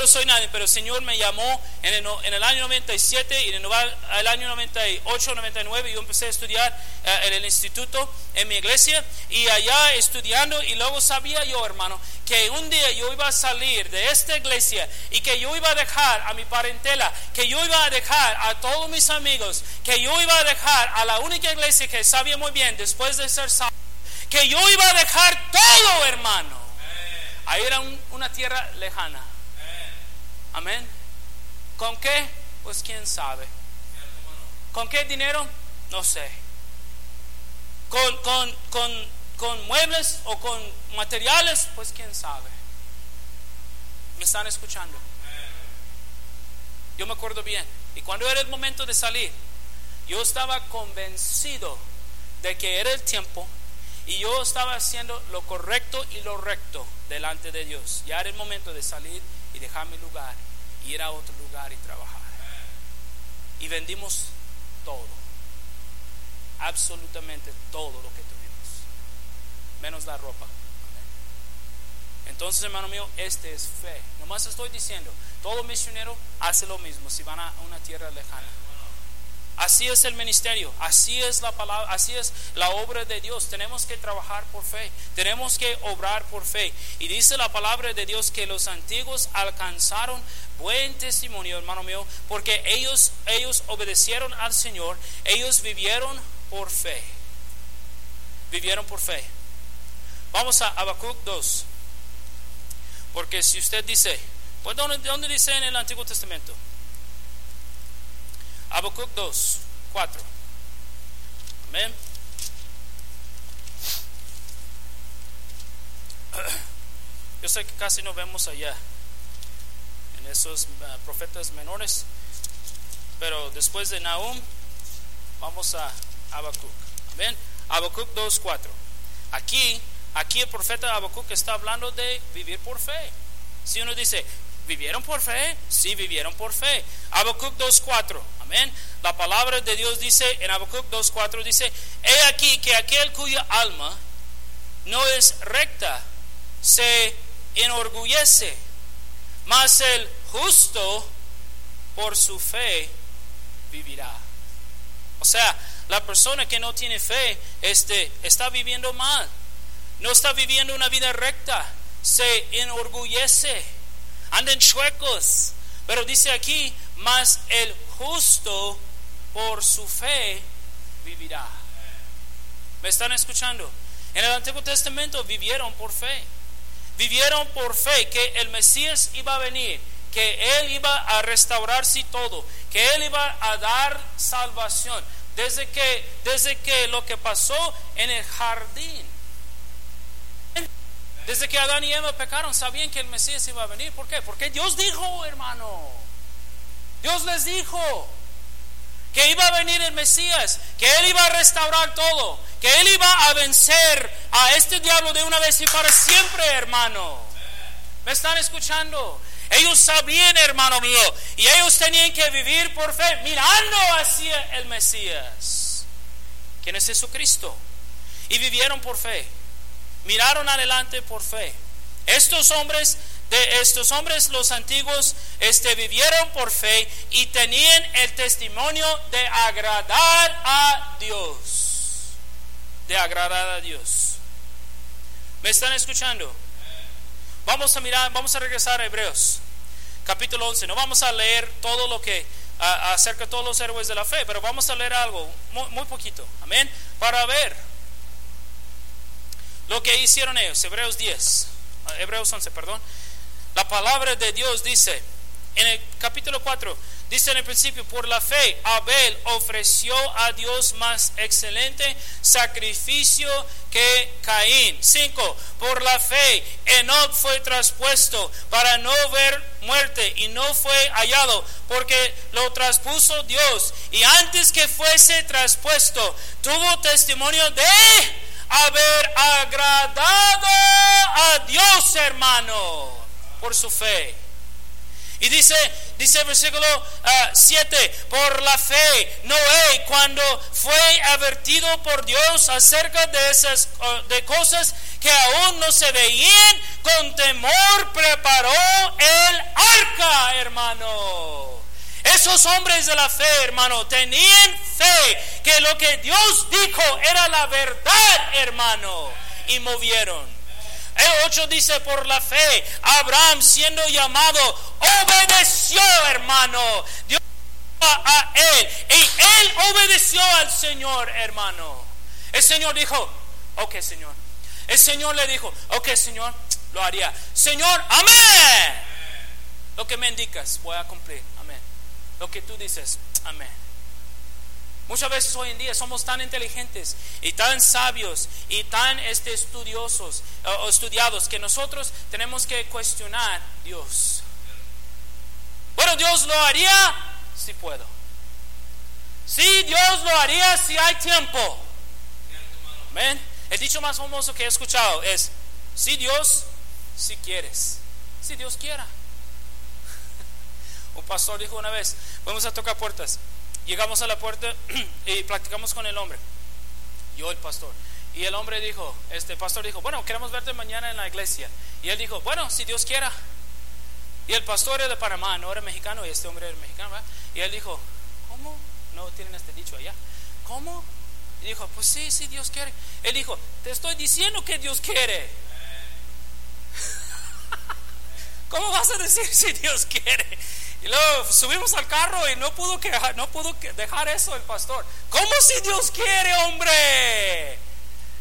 No soy nadie, pero el Señor me llamó en el, año 97 y en el, año 98, 99 yo empecé a estudiar eh, en el instituto, en mi iglesia, y allá estudiando, y luego sabía yo, hermano, que un día yo iba a salir de esta iglesia y que yo iba a dejar a mi parentela, que yo iba a dejar a todos mis amigos, que yo iba a dejar a la única iglesia que sabía muy bien después de ser salvo, que yo iba a dejar todo, hermano. Ahí era una tierra lejana Amén. ¿Con qué? Pues quién sabe. ¿Con qué dinero? No sé. ¿Con, con, con, con muebles o con materiales? Pues quién sabe. ¿Me están escuchando? Yo me acuerdo bien. Y cuando era el momento de salir, yo estaba convencido de que era el tiempo y yo estaba haciendo lo correcto y lo recto delante de Dios. Ya era el momento de salir y dejar mi lugar, ir a otro lugar y trabajar. Y vendimos todo, absolutamente todo lo que tuvimos, menos la ropa. Entonces, hermano mío, este es fe. Nomás estoy diciendo, todo misionero hace lo mismo si van a una tierra lejana. Así es el ministerio, así es la palabra, así es la obra de Dios. Tenemos que trabajar por fe, tenemos que obrar por fe. Y dice la palabra de Dios que los antiguos alcanzaron buen testimonio, hermano mío, porque ellos ellos obedecieron al Señor, ellos vivieron por fe. Vivieron por fe. Vamos a Habacuc 2. Porque si usted dice, pues ¿dónde, ¿dónde dice en el Antiguo Testamento? Habacuc 2, 4. Amén. Yo sé que casi no vemos allá en esos uh, profetas menores, pero después de Nahum vamos a Habacuc. Amén. Habacuc 2, 4. Aquí, aquí el profeta Habacuc está hablando de vivir por fe. Si uno dice, ¿vivieron por fe? Sí, vivieron por fe. Habacuc 2, 4. La palabra de Dios dice en Habacuc 2.4 dice, he aquí que aquel cuya alma no es recta se enorgullece, mas el justo por su fe vivirá. O sea, la persona que no tiene fe este, está viviendo mal, no está viviendo una vida recta, se enorgullece, andan chuecos. Pero dice aquí, mas el justo por su fe vivirá. ¿Me están escuchando? En el Antiguo Testamento vivieron por fe. Vivieron por fe que el Mesías iba a venir, que Él iba a restaurarse todo, que Él iba a dar salvación. Desde que, desde que lo que pasó en el jardín, desde que Adán y Eva pecaron, sabían que el Mesías iba a venir. ¿Por qué? Porque Dios dijo, hermano. Dios les dijo que iba a venir el Mesías, que Él iba a restaurar todo, que Él iba a vencer a este diablo de una vez y para siempre, hermano. ¿Me están escuchando? Ellos sabían, hermano mío, y ellos tenían que vivir por fe, mirando hacia el Mesías, quien es Jesucristo. Y vivieron por fe, miraron adelante por fe. Estos hombres de estos hombres los antiguos este, vivieron por fe y tenían el testimonio de agradar a Dios. De agradar a Dios. ¿Me están escuchando? Vamos a mirar, vamos a regresar a Hebreos, capítulo 11. No vamos a leer todo lo que acerca de todos los héroes de la fe, pero vamos a leer algo, muy, muy poquito. Amén. Para ver lo que hicieron ellos. Hebreos 10, Hebreos 11, perdón. La palabra de Dios dice en el capítulo 4, dice en el principio, por la fe Abel ofreció a Dios más excelente sacrificio que Caín. 5. Por la fe Enoch fue traspuesto para no ver muerte y no fue hallado porque lo traspuso Dios. Y antes que fuese traspuesto, tuvo testimonio de haber agradado a Dios, hermano por su fe. Y dice, dice el versículo 7, ah, por la fe, Noé, cuando fue advertido por Dios acerca de esas ah, de cosas que aún no se veían, con temor preparó el arca, hermano. Esos hombres de la fe, hermano, tenían fe que lo que Dios dijo era la verdad, hermano, y movieron. El 8 dice, por la fe, Abraham siendo llamado, obedeció, hermano. Dios a él. Y él obedeció al Señor, hermano. El Señor dijo, ok, Señor. El Señor le dijo, ok, Señor, lo haría. Señor, amén. Lo que me indicas, voy a cumplir. Amén. Lo que tú dices, amén. Muchas veces hoy en día somos tan inteligentes y tan sabios y tan este, estudiosos o estudiados que nosotros tenemos que cuestionar Dios. Bueno, Dios lo haría si puedo. Sí, Dios lo haría si hay tiempo. ¿Ven? El dicho más famoso que he escuchado es, si Dios, si quieres, si Dios quiera. Un pastor dijo una vez, vamos a tocar puertas. Llegamos a la puerta y platicamos con el hombre, yo el pastor. Y el hombre dijo, este pastor dijo, bueno, queremos verte mañana en la iglesia. Y él dijo, bueno, si Dios quiera. Y el pastor era de Panamá, no era mexicano, y este hombre era mexicano. Y él dijo, ¿cómo? no tienen este dicho allá. ¿Cómo? Y dijo, pues sí, sí, Dios quiere. Él dijo, te estoy diciendo que Dios quiere. ¿Cómo vas a decir si Dios quiere? Y luego subimos al carro y no pudo, quejar, no pudo dejar eso el pastor. ¿Cómo si Dios quiere, hombre?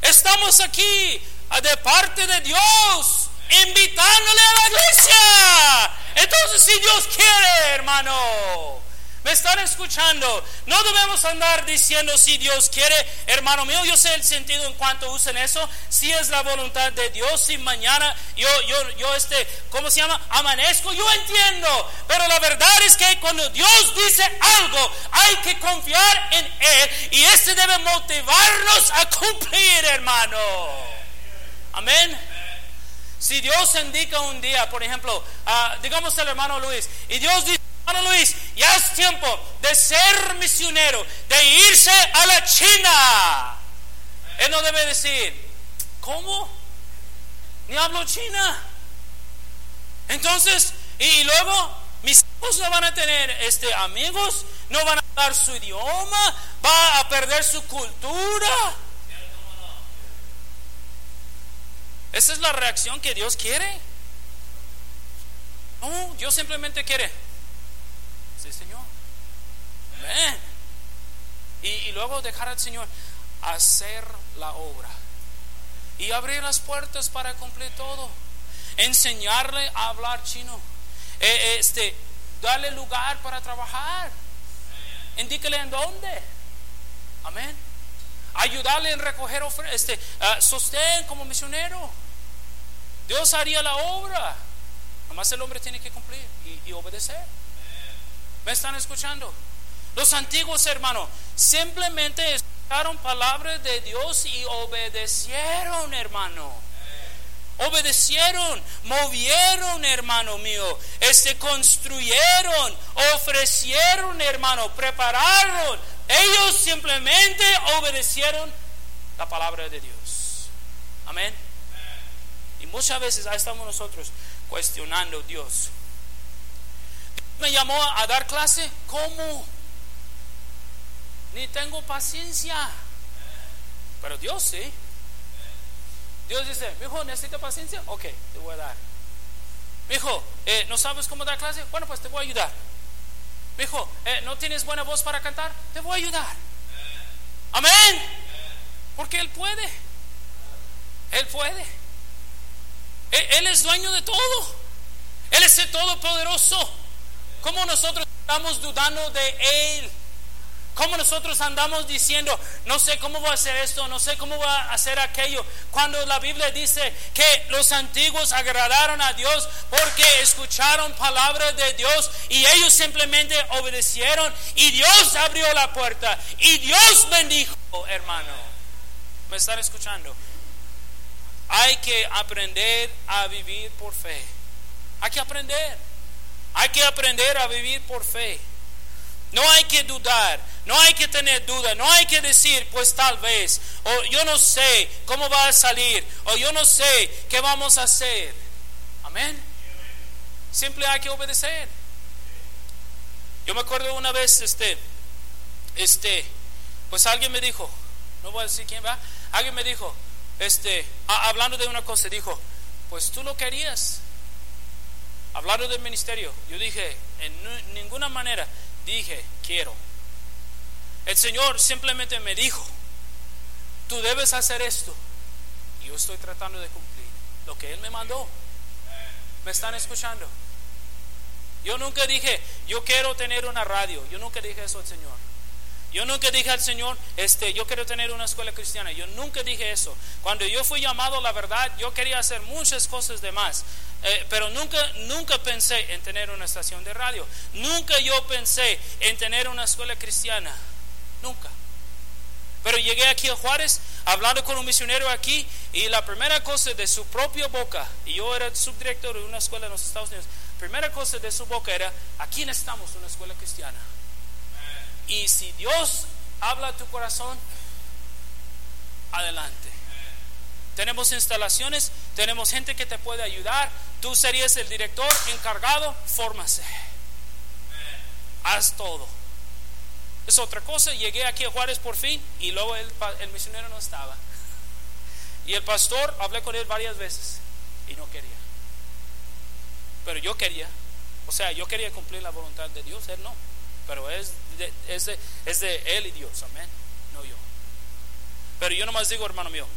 Estamos aquí de parte de Dios, invitándole a la iglesia. Entonces, si Dios quiere, hermano. ¿Me están escuchando? No debemos andar diciendo si Dios quiere, hermano mío, yo sé el sentido en cuanto usen eso, si es la voluntad de Dios, si mañana yo, yo, yo, este, ¿cómo se llama? Amanezco, yo entiendo, pero la verdad es que cuando Dios dice algo, hay que confiar en Él y este debe motivarnos a cumplir, hermano. Amén. Si Dios indica un día, por ejemplo, uh, digamos el hermano Luis, y Dios dice, hermano Luis, ya es tiempo de ser misionero, de irse a la China. Él no debe decir, ¿cómo? Ni hablo China. Entonces, y luego mis hijos no van a tener este, amigos, no van a hablar su idioma, va a perder su cultura. ¿Esa es la reacción que Dios quiere? No, Dios simplemente quiere. Amén. Y, luego dejar al Señor hacer la obra. Y abrir las puertas para cumplir todo. Enseñarle a hablar chino. Eh, este, darle lugar para trabajar. Indíquele en dónde. Amén ayudarle en recoger este, uh, sostén como misionero. Dios haría la obra. Nomás el hombre tiene que cumplir y obedecer. ¿Me están escuchando? Los antiguos hermanos simplemente escucharon palabras de Dios y obedecieron, hermano obedecieron, movieron, hermano mío, este construyeron, ofrecieron, hermano, prepararon, ellos simplemente obedecieron la palabra de Dios. Amén. Y muchas veces ahí estamos nosotros cuestionando a Dios. Dios me llamó a dar clase, ¿cómo? Ni tengo paciencia. Pero Dios sí. Dios dice, mi hijo, ¿necesita paciencia? Ok, te voy a dar. Mi hijo, eh, ¿no sabes cómo dar clase? Bueno, pues te voy a ayudar. Dijo, eh, ¿no tienes buena voz para cantar? Te voy a ayudar. Amén. Porque Él puede. Él puede. Él, él, es dueño de todo. Él es el todopoderoso. ¿Cómo nosotros estamos dudando de Él? ¿Cómo nosotros andamos diciendo, no sé cómo voy a hacer esto, no sé cómo voy a hacer aquello? Cuando la Biblia dice que los antiguos agradaron a Dios porque escucharon palabras de Dios y ellos simplemente obedecieron y Dios abrió la puerta y Dios bendijo, hermano. ¿Me están escuchando? Hay que aprender a vivir por fe. Hay que aprender. Hay que aprender a vivir por fe. No hay que dudar, no hay que tener duda, no hay que decir, pues tal vez, o yo no sé cómo va a salir, o yo no sé qué vamos a hacer. Amén. Simple hay que obedecer. Yo me acuerdo una vez, este, este, pues alguien me dijo, no voy a decir quién va, alguien me dijo, este, hablando de una cosa, dijo, pues tú lo querías. Hablando del ministerio, yo dije, en ninguna manera dije, quiero. El Señor simplemente me dijo, tú debes hacer esto. Y yo estoy tratando de cumplir lo que Él me mandó. ¿Me están escuchando? Yo nunca dije, yo quiero tener una radio. Yo nunca dije eso al Señor. Yo nunca dije al Señor, este, yo quiero tener una escuela cristiana. Yo nunca dije eso. Cuando yo fui llamado, la verdad, yo quería hacer muchas cosas de más. Eh, pero nunca, nunca pensé en tener una estación de radio. Nunca yo pensé en tener una escuela cristiana. Nunca. Pero llegué aquí a Juárez hablando con un misionero aquí y la primera cosa de su propia boca, y yo era subdirector de una escuela en los Estados Unidos, primera cosa de su boca era, aquí necesitamos una escuela cristiana. Y si Dios habla a tu corazón, adelante. Tenemos instalaciones, tenemos gente que te puede ayudar. Tú serías el director encargado, fórmase. Haz todo. es otra cosa. Llegué aquí a Juárez por fin y luego el, el misionero no estaba. Y el pastor, hablé con él varias veces y no quería. Pero yo quería. O sea, yo quería cumplir la voluntad de Dios, él no. Pero es es de, es de él y Dios, amén. No yo. Pero yo nomás digo, hermano mío,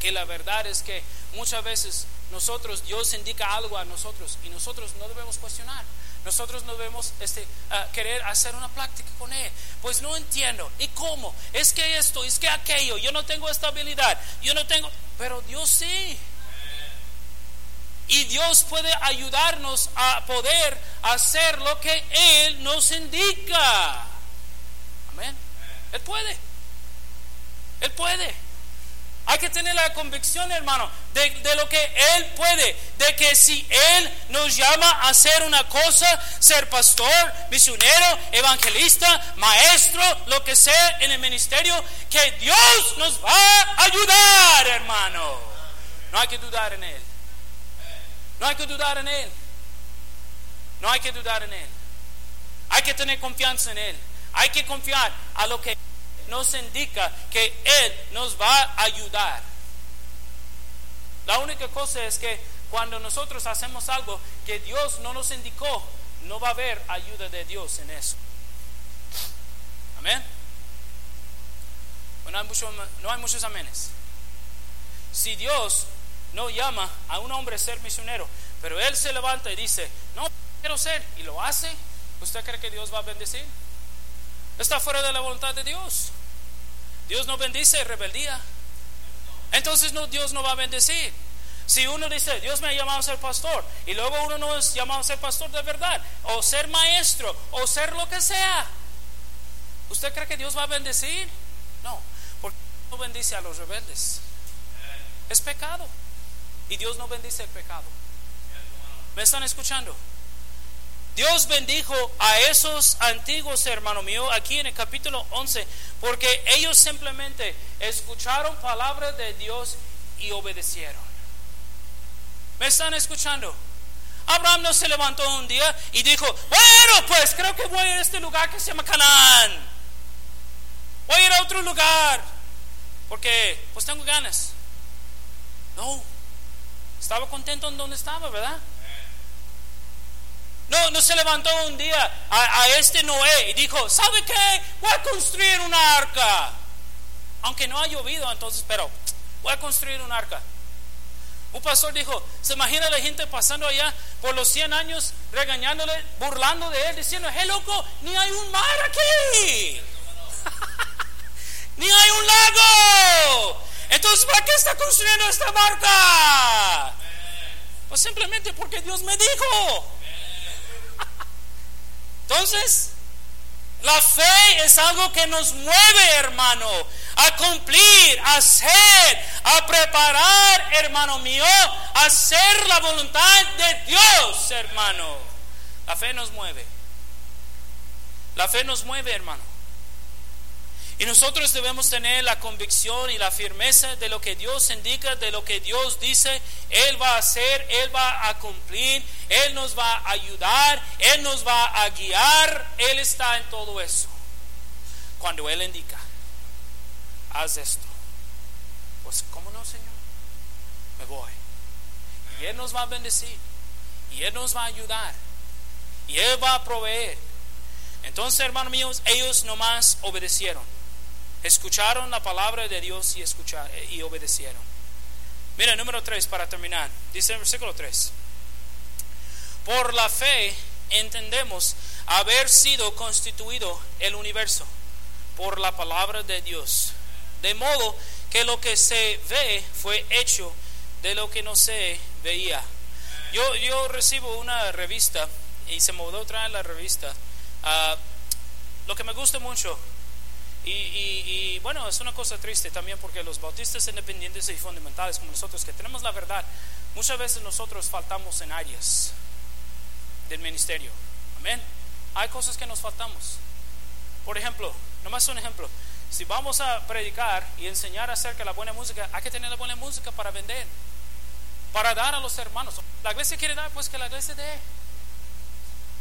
que la verdad es que muchas veces nosotros, Dios indica algo a nosotros y nosotros no debemos cuestionar. Nosotros no debemos este, ah, querer hacer una práctica con Él. Pues no entiendo. ¿Y cómo? Es que esto, es que aquello. Yo no tengo estabilidad. Yo no tengo... Pero Dios sí. Y Dios puede ayudarnos a poder hacer lo que Él nos indica. Amén. Él puede. Él puede. Hay que tener la convicción, hermano, de, lo que Él puede, de que si Él nos llama a hacer una cosa, ser pastor, misionero, evangelista, maestro, lo que sea en el ministerio, que Dios nos va a ayudar, hermano. No hay que dudar en Él. No hay que dudar en Él. No hay que dudar en Él. Hay que tener confianza en Él. Hay que confiar a lo que nos indica que Él nos va a ayudar. La única cosa es que cuando nosotros hacemos algo que Dios no nos indicó, no va a haber ayuda de Dios en eso. Amén. Bueno, no hay muchos amenes. Si Dios no llama a un hombre a ser misionero, pero él se levanta y dice, no quiero ser, y lo hace, ¿usted cree que Dios va a bendecir? Está fuera de la voluntad de Dios. Dios no bendice rebeldía. Entonces no, Dios no va a bendecir. Si uno dice, Dios me ha llamado a ser pastor, y luego uno no es llamado a ser pastor de verdad, o ser maestro, o ser lo que sea, ¿usted cree que Dios va a bendecir? No, porque no bendice a los rebeldes. Es pecado. Y Dios no bendice el pecado. ¿Me están escuchando? Dios bendijo a esos antiguos hermano mío aquí en el capítulo 11 porque ellos simplemente escucharon palabras de Dios y obedecieron. ¿Me están escuchando? Abraham no se levantó un día y dijo, bueno, pues creo que voy a este lugar que se llama Canaán. Voy a ir a otro lugar porque pues tengo ganas. No, estaba contento en donde estaba, ¿verdad? No, no se levantó un día a, este Noé y dijo, ¿sabe qué? Voy a construir una arca. Aunque no ha llovido entonces, pero voy a construir una arca. Un pastor dijo, ¿se imagina la gente pasando allá por los 100 años regañándole, burlando de él, diciendo, hey loco, ni hay un mar aquí. ni hay un lago. Entonces, ¿para qué está construyendo esta barca? Pues simplemente porque Dios me dijo. Entonces, la fe es algo que nos mueve, hermano, a cumplir, a hacer, a preparar, hermano mío, a hacer la voluntad de Dios, hermano. La fe nos mueve. La fe nos mueve, hermano. Y nosotros debemos tener la convicción y la firmeza de lo que Dios indica, de lo que Dios dice. Él va a hacer, Él va a cumplir, Él nos va a ayudar, Él nos va a guiar. Él está en todo eso. Cuando Él indica, haz esto. Pues, ¿cómo no, Señor? Me voy. Y Él nos va a bendecir. Y Él nos va a ayudar. Y Él va a proveer. Entonces, hermanos míos, ellos nomás obedecieron. Escucharon la palabra de Dios y, escucharon, y obedecieron. Mira, número 3 para terminar. Dice el versículo 3. Por la fe entendemos haber sido constituido el universo por la palabra de Dios. De modo que lo que se ve fue hecho de lo que no se veía. Yo, yo recibo una revista y se me olvidó traer la revista. Ah, lo que me gusta mucho y, bueno, es una cosa triste también porque los bautistas independientes y fundamentales como nosotros, que tenemos la verdad, muchas veces nosotros faltamos en áreas del ministerio. Amén. Hay cosas que nos faltamos. Por ejemplo, nomás un ejemplo. Si vamos a predicar y enseñar acerca de la buena música, hay que tener la buena música para vender, para dar a los hermanos. La iglesia quiere dar, pues que la iglesia dé.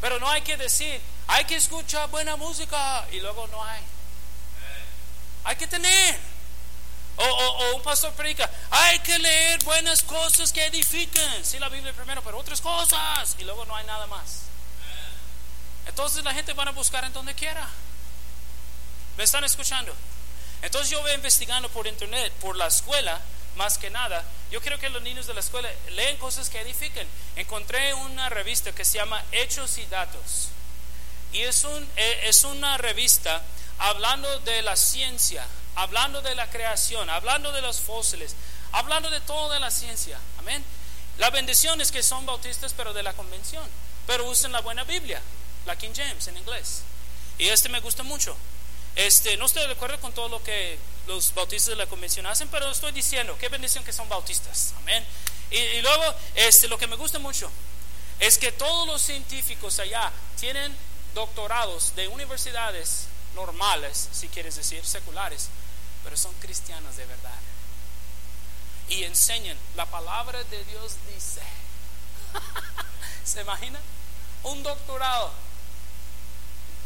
Pero no hay que decir, Hay que escuchar buena música y luego no hay. Hay que tener. O, o, un pastor predica, hay que leer buenas cosas que edifiquen. Sí, la Biblia primero, pero otras cosas. Y luego no hay nada más. Entonces la gente va a buscar en donde quiera. ¿Me están escuchando? Entonces yo voy investigando por internet, por la escuela, más que nada. Yo quiero que los niños de la escuela leen cosas que edifiquen. Encontré una revista que se llama Hechos y Datos. Y es, un, eh, es una revista hablando de la ciencia, hablando de la creación, hablando de los fósiles, hablando de toda la ciencia. Amén. La bendición es que son bautistas, pero de la convención. Pero usan la buena Biblia, la King James en inglés. Y este me gusta mucho. Este, no estoy de acuerdo con todo lo que los bautistas de la convención hacen, pero estoy diciendo, qué bendición que son bautistas. Amén. Y, luego, este, lo que me gusta mucho es que todos los científicos allá tienen doctorados de universidades normales, si quieres decir, seculares, pero son cristianos de verdad. Y enseñan, la palabra de Dios dice. ¿Se imagina? Un doctorado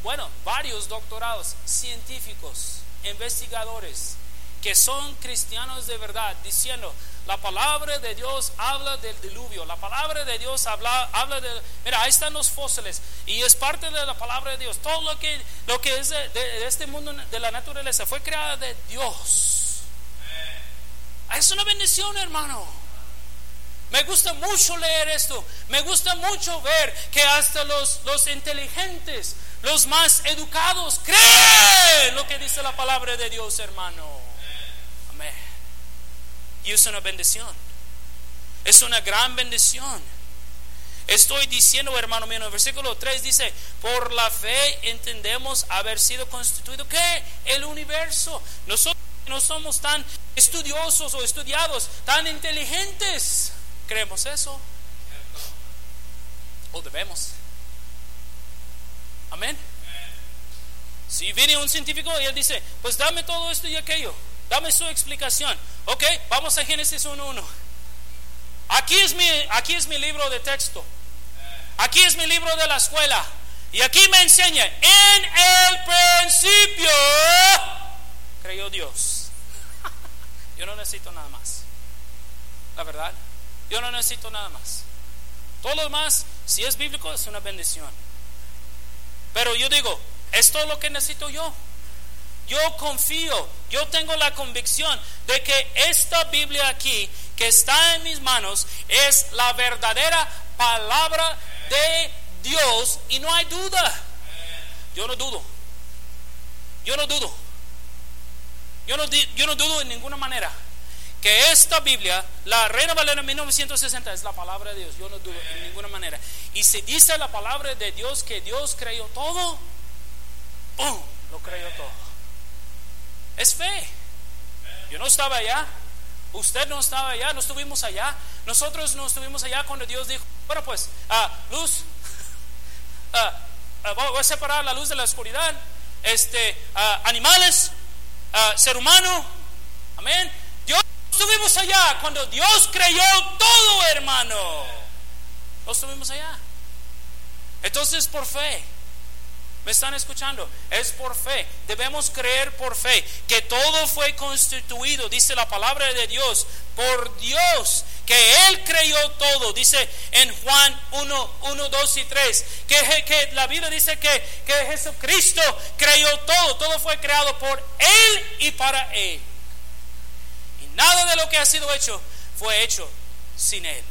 bueno, varios doctorados científicos, investigadores, que son cristianos de verdad, diciendo, la palabra de Dios habla del diluvio, la palabra de Dios habla, habla de, mira, ahí están los fósiles, y es parte de la palabra de Dios, todo lo que, lo que es de, este mundo de la naturaleza fue creado de Dios. Es una bendición, hermano. Me gusta mucho leer esto. Me gusta mucho ver que hasta los, los inteligentes, los más educados creen lo que dice la palabra de Dios, hermano. Y es una bendición. Es una gran bendición. Estoy diciendo, hermano mío, en el versículo 3 dice, por la fe entendemos haber sido constituido, ¿qué? El universo. Nosotros no somos tan estudiosos o estudiados, tan inteligentes. ¿Creemos eso? ¿O debemos? Amén. Si viene un científico y él dice, pues dame todo esto y aquello, dame su explicación. Ok, vamos a Génesis 1.1. Aquí es, mi, aquí es mi libro de texto. Aquí es mi libro de la escuela. Y aquí me enseña, en el principio creyó Dios. Yo no necesito nada más. La verdad, yo no necesito nada más. Todo lo demás, si es bíblico, es una bendición. Pero yo digo, es todo lo que necesito yo. Yo confío, yo tengo la convicción de que esta Biblia aquí, que está en mis manos, es la verdadera palabra de Dios y no hay duda. Yo no dudo. Yo no dudo. Yo no, yo no dudo en ninguna manera que esta Biblia, la Reina Valera 1960, es la palabra de Dios. Yo no dudo en ninguna manera. Y si dice la palabra de Dios que Dios creó todo, ¡pum! Lo creyó todo. Es fe. Yo no estaba allá. Usted no estaba allá. No estuvimos allá. Nosotros no estuvimos allá cuando Dios dijo, bueno pues, ah, luz, voy a separar la luz de la oscuridad. Este, animales, ser humano. Amén estuvimos allá cuando Dios creyó todo, hermano. No estuvimos allá. Entonces, por fe. ¿Me están escuchando? Es por fe. Debemos creer por fe que todo fue constituido, dice la palabra de Dios, por Dios, que Él creyó todo. Dice en Juan 1, 1 2 y 3, que, que la Biblia dice que, que Jesucristo creyó todo. Todo fue creado por Él y para Él. Nada de lo que ha sido hecho fue hecho sin Él.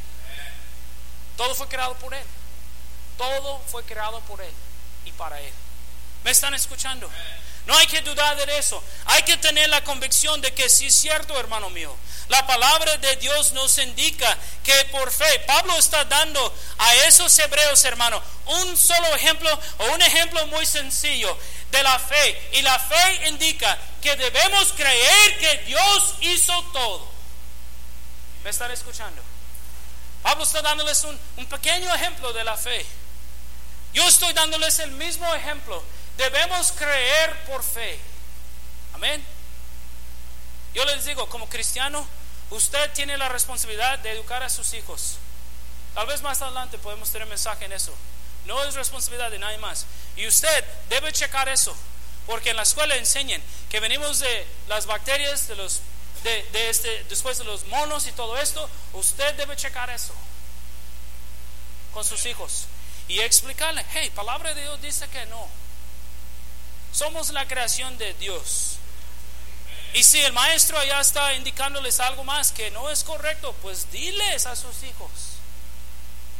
Todo fue creado por Él. Todo fue creado por Él y para Él. ¿Me están escuchando? No hay que dudar de eso. Hay que tener la convicción de que sí es cierto, hermano mío. La palabra de Dios nos indica que por fe, Pablo está dando a esos hebreos, hermano, un solo ejemplo o un ejemplo muy sencillo de la fe. Y la fe indica que debemos creer que Dios hizo todo. ¿Me están escuchando? Pablo está dándoles un, un pequeño ejemplo de la fe. Yo estoy dándoles el mismo ejemplo. Debemos creer por fe. Amén. Yo les digo, como cristiano, usted tiene la responsabilidad de educar a sus hijos. Tal vez más adelante podemos tener mensaje en eso. No es responsabilidad de nadie más. Y usted debe checar eso, porque en la escuela enseñan que venimos de las bacterias, de los, de, de este, después de los monos y todo esto. Usted debe checar eso con sus hijos y explicarle, hey, palabra de Dios dice que no. Somos la creación de Dios. Y si el maestro ya está indicándoles algo más que no es correcto, pues diles a sus hijos.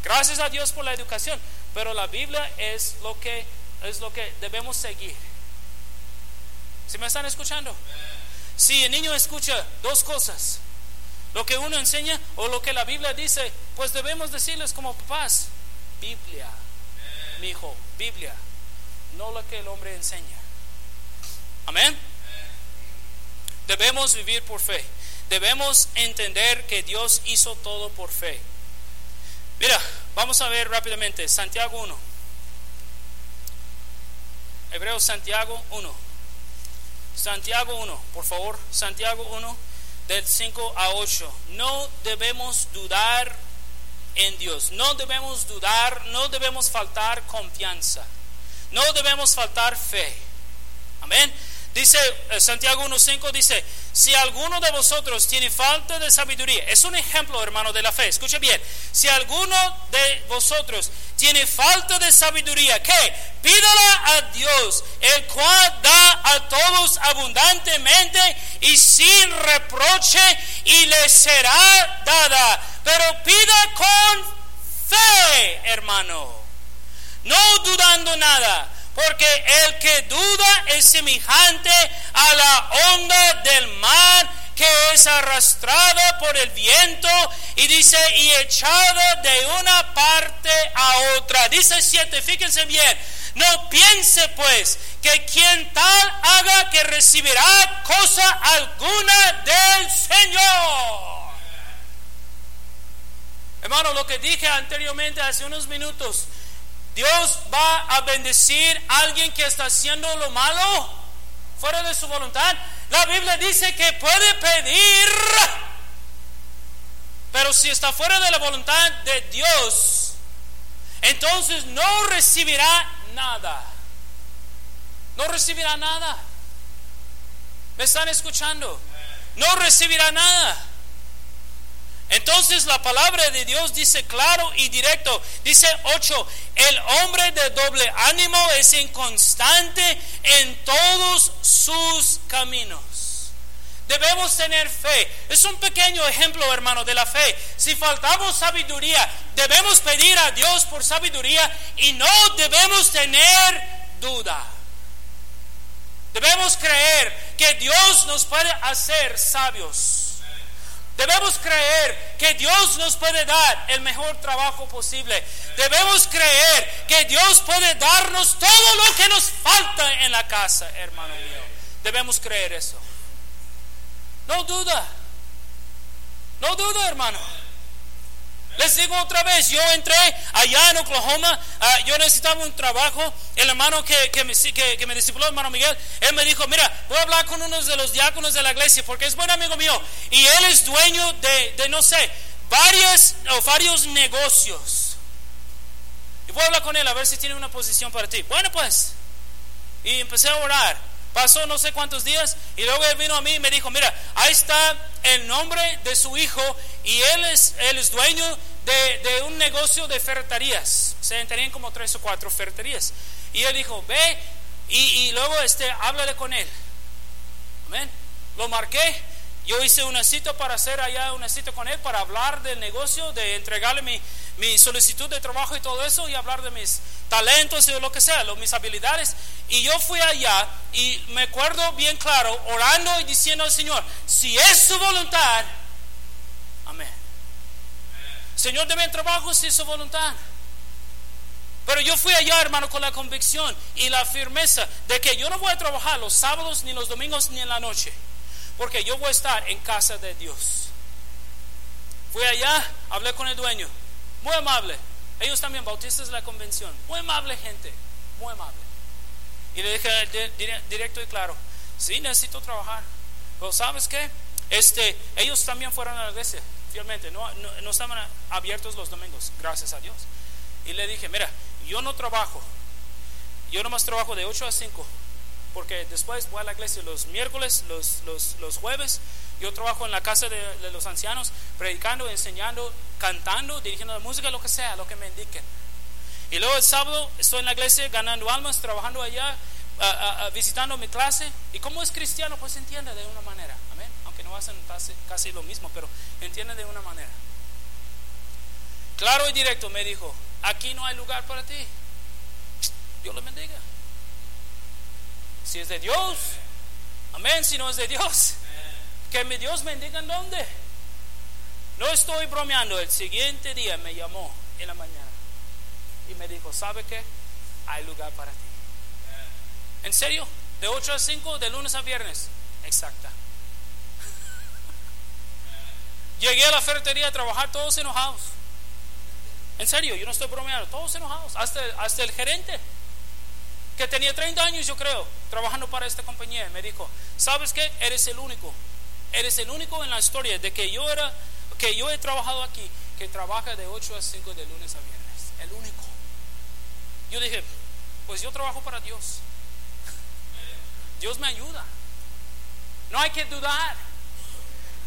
Gracias a Dios por la educación, pero la Biblia es lo que es lo que debemos seguir. ¿Si me están escuchando? Si el niño escucha dos cosas, lo que uno enseña o lo que la Biblia dice, pues debemos decirles como papás, Biblia, mi hijo, Biblia, no lo que el hombre enseña. Amén. Debemos vivir por fe. Debemos entender que Dios hizo todo por fe. Mira, vamos a ver rápidamente Santiago 1. Hebreos Santiago 1. Santiago 1, por favor, Santiago 1, del 5 a 8. No debemos dudar en Dios, no debemos dudar, no debemos faltar confianza, no debemos faltar fe. Amén. Dice eh, Santiago 1.5, dice, si alguno de vosotros tiene falta de sabiduría, es un ejemplo, hermano, de la fe, escuche bien, si alguno de vosotros tiene falta de sabiduría, ¿qué? Pídala a Dios, el cual da a todos abundantemente y sin reproche y le será dada, pero pida con fe, hermano, no dudando nada porque el que duda es semejante a la onda del mar que es arrastrada por el viento y dice y echada de una parte a otra. Dice siete, fíjense bien, no piense pues que quien tal haga que recibirá cosa alguna del Señor. Hermano, lo que dije anteriormente hace unos minutos, Dios va a bendecir a alguien que está haciendo lo malo fuera de su voluntad. La Biblia dice que puede pedir, pero si está fuera de la voluntad de Dios, entonces no recibirá nada. No recibirá nada. ¿Me están escuchando? No recibirá nada. Entonces la palabra de Dios dice claro y directo, dice 8, el hombre de doble ánimo es inconstante en todos sus caminos. Debemos tener fe. Es un pequeño ejemplo, hermano, de la fe. Si faltamos sabiduría, debemos pedir a Dios por sabiduría y no debemos tener duda. Debemos creer que Dios nos puede hacer sabios. Debemos creer que Dios nos puede dar el mejor trabajo posible. Debemos creer que Dios puede darnos todo lo que nos falta en la casa, hermano mío. Debemos creer eso. No duda. No duda, hermano. Les digo otra vez, yo entré allá en Oklahoma, ah, yo necesitaba un trabajo, el hermano que, que, me, que, me discipuló, hermano Miguel, él me dijo, mira, voy a hablar con uno de los diáconos de la iglesia, porque es buen amigo mío, y él es dueño de, de no sé, varios, o varios negocios. Y voy a hablar con él a ver si tiene una posición para ti. Bueno, pues, y empecé a orar. Pasó no sé cuántos días y luego él vino a mí y me dijo, mira, ahí está el nombre de su hijo y él es, él es dueño de, un negocio de ferreterías. Se tenían como tres o cuatro ferreterías. Y él dijo, ve y, luego este, háblale con él. Amén. Lo marqué. Yo hice una cita para hacer allá una cita con él para hablar del negocio, de entregarle mi, mi solicitud de trabajo y todo eso y hablar de mis talentos y lo que sea, mis habilidades. Y yo fui allá y me acuerdo bien claro, orando y diciendo al Señor, si es su voluntad. Señor, deme trabajo si es su voluntad. Pero yo fui allá, hermano, con la convicción y la firmeza de que yo no voy a trabajar los sábados, ni los domingos, ni en la noche. Porque yo voy a estar en casa de Dios. Fui allá, hablé con el dueño. Muy amable. Ellos también, bautistas de la convención. Muy amable gente. Muy amable. Y le dije directo y claro, sí, necesito trabajar. Pero ¿sabes qué? Este, ellos también fueron a la iglesia, fielmente. No, no, estaban abiertos los domingos, gracias a Dios. Y le dije, mira, yo no trabajo. yo nomás trabajo de 8 a 5, porque después voy a la iglesia los miércoles, los, los, los jueves, yo trabajo en la casa de, los ancianos, predicando, enseñando, cantando, dirigiendo la música, lo que sea, lo que me indiquen. Y luego el sábado estoy en la iglesia ganando almas, trabajando allá, visitando mi clase. Y como es cristiano, pues entiende de una manera. Amén. Aunque no hacen casi, lo mismo, pero entiende de una manera. Claro y directo me dijo, aquí no hay lugar para ti. Dios lo bendiga. Si es de Dios, amén. Si no es de Dios, que mi Dios me diga en dónde. No estoy bromeando. El siguiente día me llamó en la mañana y me dijo, ¿sabe qué? Hay lugar para ti. ¿En serio? De 8 a 5, de lunes a viernes. Exacta. Llegué a la ferretería a trabajar todos enojados. En serio, yo no estoy bromeando, todos enojados. Hasta, hasta el gerente, que tenía 30 años, yo creo, trabajando para esta compañía, me dijo, ¿sabes qué? Eres el único. Eres el único en la historia de que yo era, que yo he trabajado aquí, que trabaja de 8 a 5 de lunes a viernes. El único. Yo dije, pues yo trabajo para Dios. Dios me ayuda. No hay que dudar.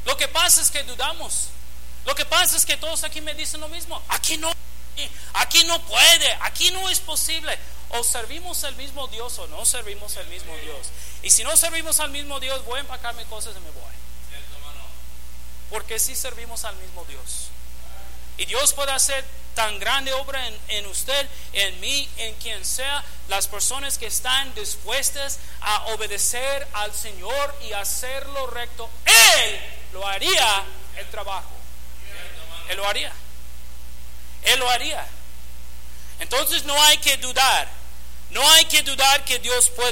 Lo que pasa es que dudamos. Lo que pasa es que todos aquí me dicen lo mismo. Aquí no, aquí no puede, aquí no es posible. O servimos al mismo Dios o no servimos al mismo Dios. Y si no servimos al mismo Dios, voy a empacarme cosas y me voy. Porque si servimos al mismo Dios. Y Dios puede hacer tan grande obra en, en, usted, en mí, en quien sea, las personas que están dispuestas a obedecer al Señor y hacer lo recto, Él lo haría el trabajo. Él lo haría. Él lo haría. Entonces no hay que dudar. No hay que dudar que Dios puede.